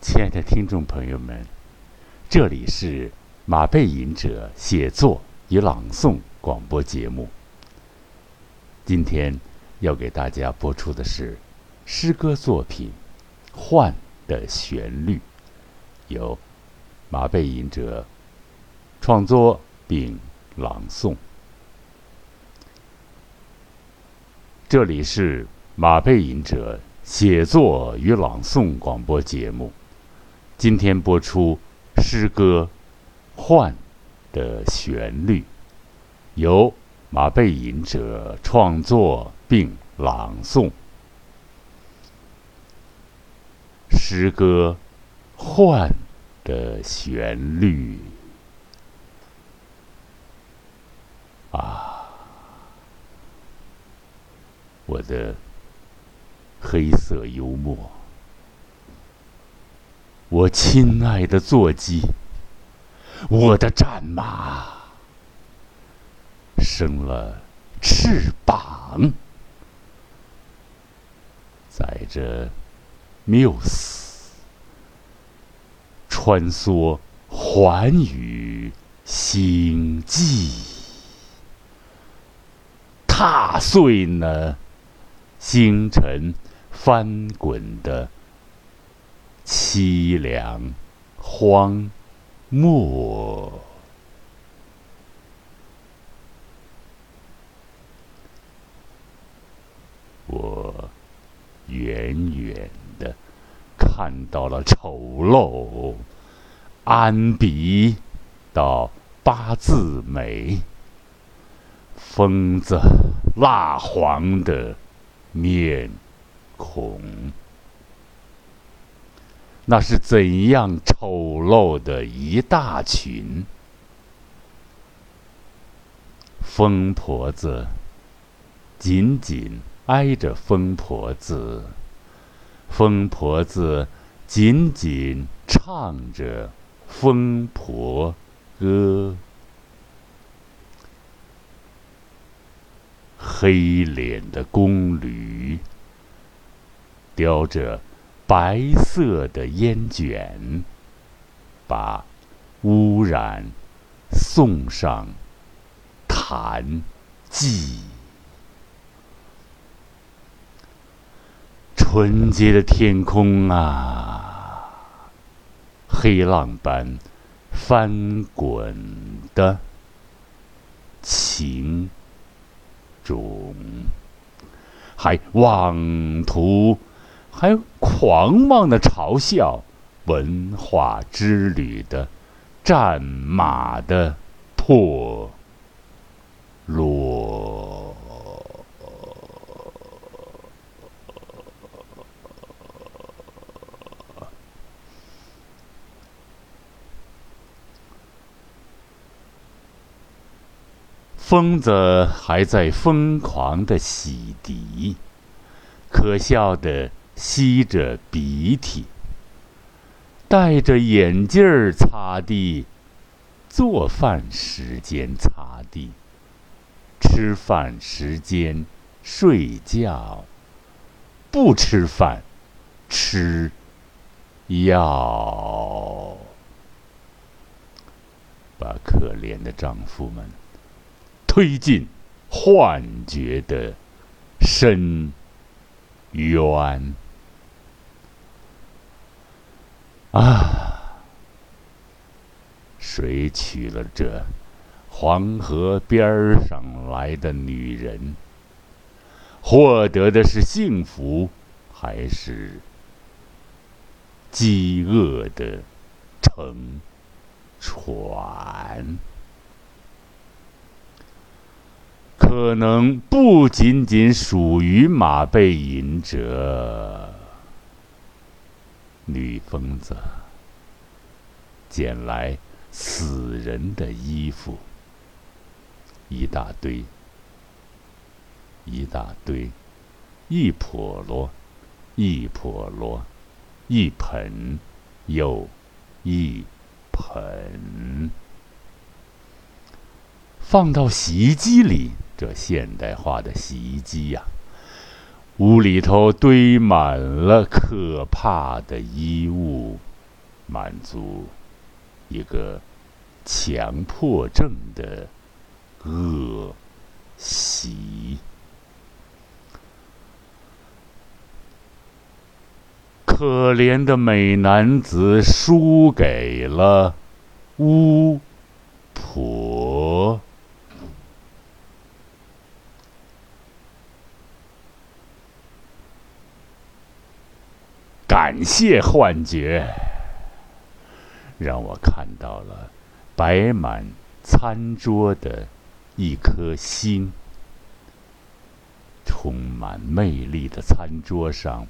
亲爱的听众朋友们，这里是马背吟者写作与朗诵广播节目。今天要给大家播出的是诗歌作品《换的旋律》，由马背吟者创作并朗诵。这里是马背吟者写作与朗诵广播节目。今天播出诗歌《换》的旋律，由马背吟者创作并朗诵。诗歌《换》的旋律啊，我的黑色幽默。我亲爱的坐骑，我的战马，生了翅膀，在这缪斯穿梭寰宇星际，踏碎那星辰翻滚的。凄凉，荒漠。我远远的看到了丑陋，安鼻到八字眉，疯子蜡黄的面孔。那是怎样丑陋的一大群疯婆子，紧紧挨着疯婆子，疯婆子紧紧唱着疯婆歌，黑脸的宫女叼着。白色的烟卷，把污染送上坛祭。纯洁的天空啊，黑浪般翻滚的情种，还妄图。还狂妄的嘲笑文化之旅的战马的破落。疯子还在疯狂的洗涤，可笑的。吸着鼻涕，戴着眼镜儿擦地，做饭时间擦地，吃饭时间睡觉，不吃饭吃药，把可怜的丈夫们推进幻觉的深渊。啊！谁娶这黄河边上来的女人？获得的是幸福，还是饥饿的乘船？可能不仅仅属于马背吟者。女疯子捡来死人的衣服，一大堆，一大堆，一笸箩，一笸箩，一盆又一盆，放到洗衣机里。这现代化的洗衣机呀！屋里头堆满了可怕的衣物，满足一个强迫症的恶习。可怜的美男子输给了巫婆。感谢幻觉，让我看到了摆满餐桌的一颗心。充满魅力的餐桌上。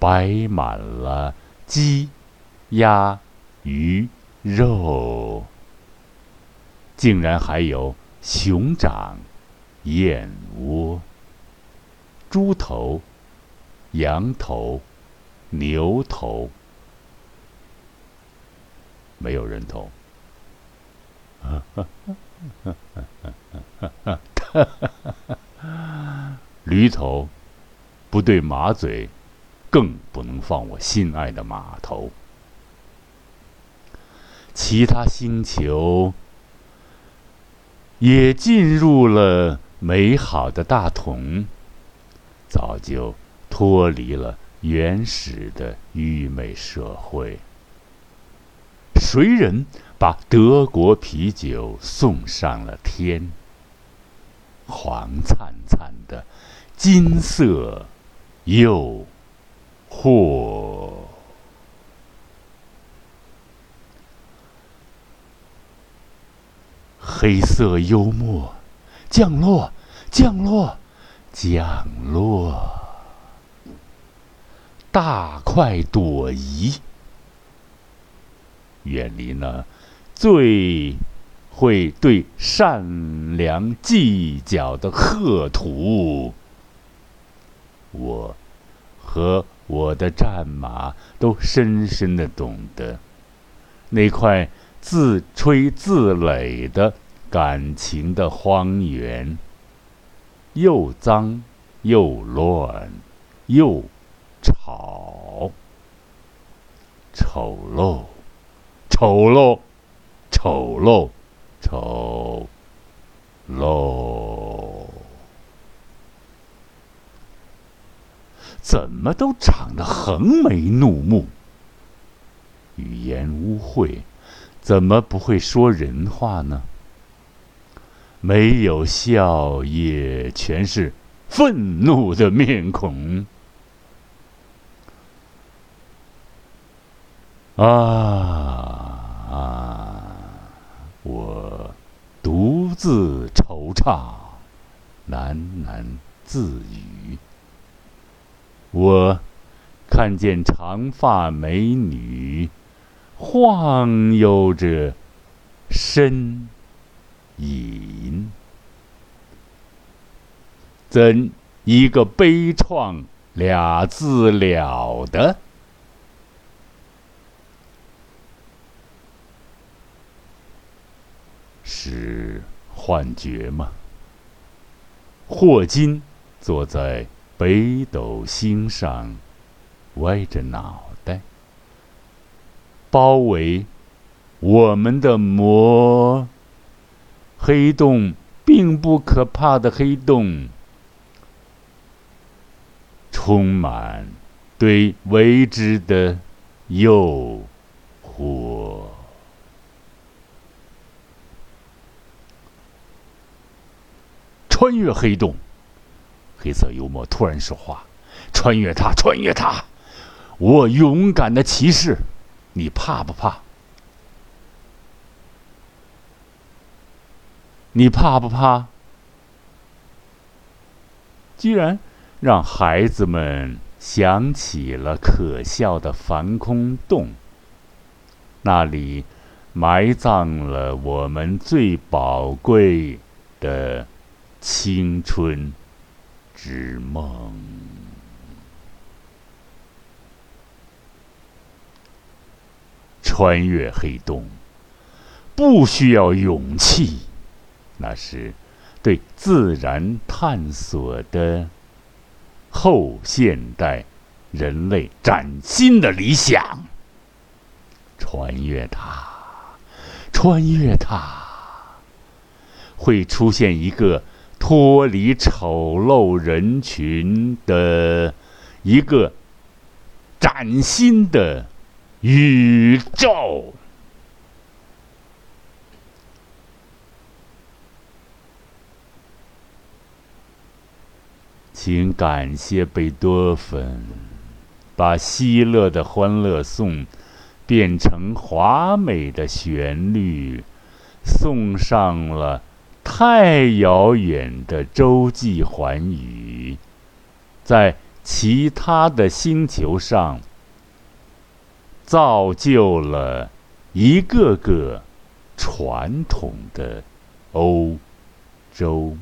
摆满了鸡、鸭、鱼、肉，竟然还有熊掌、燕窝、猪头、羊头、牛头，没有人头。驴头不对马嘴。更不能放我心爱的马头。其他星球也进入了美好的大同，早就脱离了原始的愚昧社会。谁人把德国啤酒送上了天？黄灿灿的，金色诱惑！黑色幽默，降落，降落，降落，大快朵颐，远离那最会对善良计较的褐土。我和。我的战马都深深的懂得，那块自吹自擂的感情的荒原，又脏又乱又吵，丑陋，丑陋，丑陋，丑陋。怎么都长得横眉怒目，语言污秽，怎么不会说人话呢？没有笑也全是愤怒的面孔。啊！我独自惆怅，喃喃自语。我看见长发美女晃悠着身影，怎一个悲怆俩字了得？是幻觉吗？霍金坐在。北斗星上，歪着脑袋，包围我们的魔黑洞，并不可怕的黑洞，充满对未知的诱惑。穿越黑洞。黑色幽默突然说话：“穿越它，穿越它！我勇敢的骑士，你怕不怕？你怕不怕？居然让孩子们想起了可笑的防空洞，那里埋葬了我们最宝贵的青春。”之梦，穿越黑洞，不需要勇气，那是对自然探索的后现代人类崭新的理想。穿越它，穿越它，会出现一个脱离丑陋人群的一个崭新的宇宙。请感谢贝多芬，把希勒的《欢乐颂》变成华美的旋律，送上了太遥远的洲际寰宇，在其他的星球上造就了一个个传统的欧洲。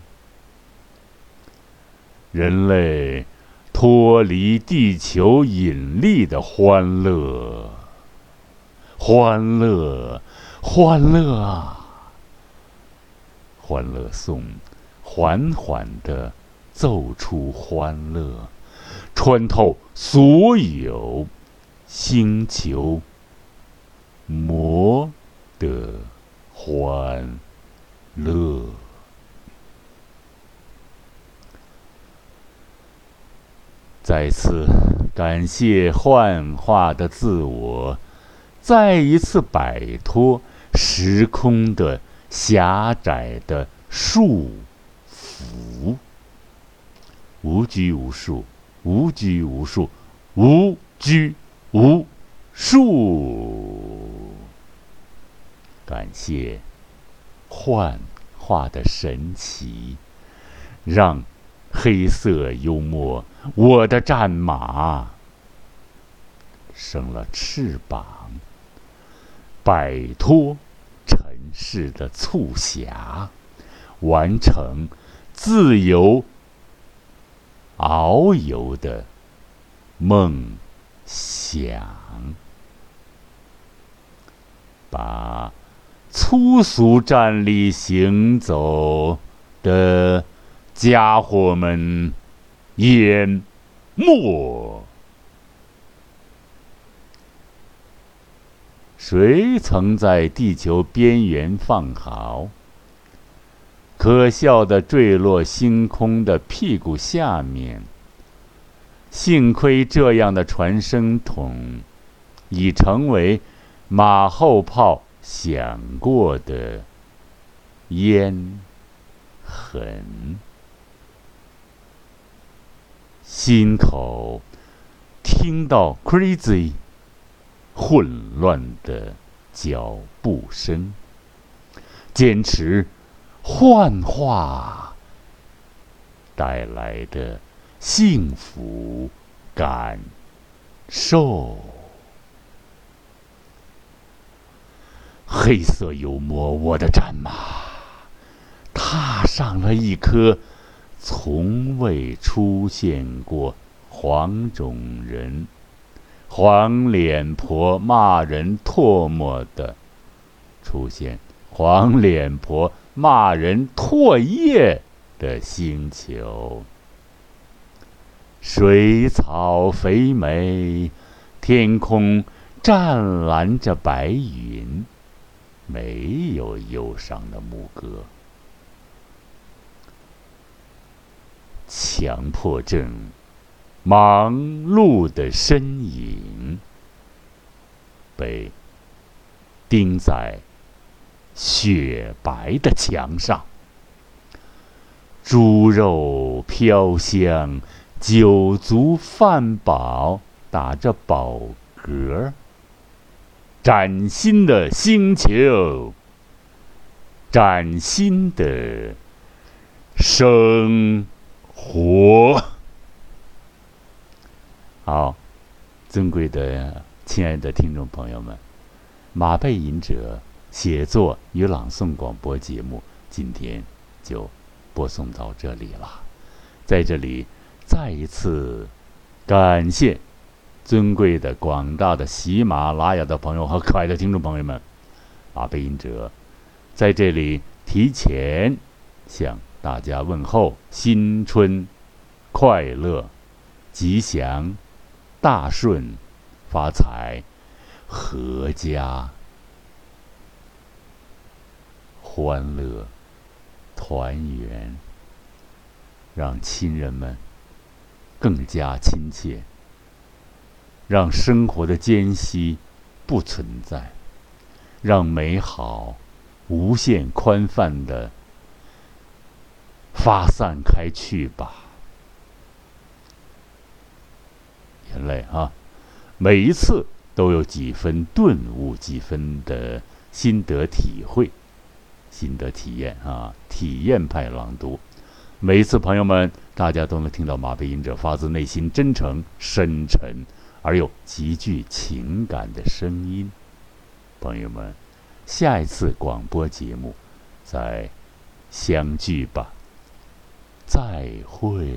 人类脱离地球引力的欢乐，欢乐，欢乐啊！欢乐颂缓缓地奏出欢乐，穿透所有星球，魔的欢乐。再次感谢幻化的自我，再一次摆脱时空的狭窄的束缚，无拘无束，无拘无束，无拘无束。感谢幻化的神奇，让。黑色幽默，我的战马生了翅膀，摆脱尘世的促狭，完成自由遨游的梦想，把粗俗站立行走的。家伙们，淹没。谁曾在地球边缘放好？可笑的坠落星空的屁股下面。幸亏这样的传声筒，已成为马后炮响过的烟痕。心口听到 crazy 混乱的脚步声，坚持幻化带来的幸福感受。黑色幽默，我的战马踏上了一颗。从未出现过黄种人、黄脸婆骂人唾沫的出现，黄脸婆骂人唾液的星球。水草肥美，天空湛蓝着白云，没有忧伤的牧歌。强迫症，忙碌的身影被钉在雪白的墙上。猪肉飘香，酒足饭饱，打着饱嗝。崭新的星球，崭新的生。活，好，尊贵的、亲爱的听众朋友们，马背吟者写作与朗诵广播节目今天就播送到这里了。在这里，再一次感谢尊贵的、广大的喜马拉雅的朋友和可爱的听众朋友们。马背吟者在这里提前向。大家问候新春快乐、吉祥、大顺、发财、阖家欢乐团圆，让亲人们更加亲切，让生活的间隙不存在，让美好无限宽泛的发散开去吧。人类啊，每一次都有几分顿悟，几分的心得体会。心得体验啊，体验派朗读。每一次，朋友们，大家都能听到马背吟者发自内心、真诚、深沉而又极具情感的声音。朋友们，下一次广播节目再相聚吧，再会。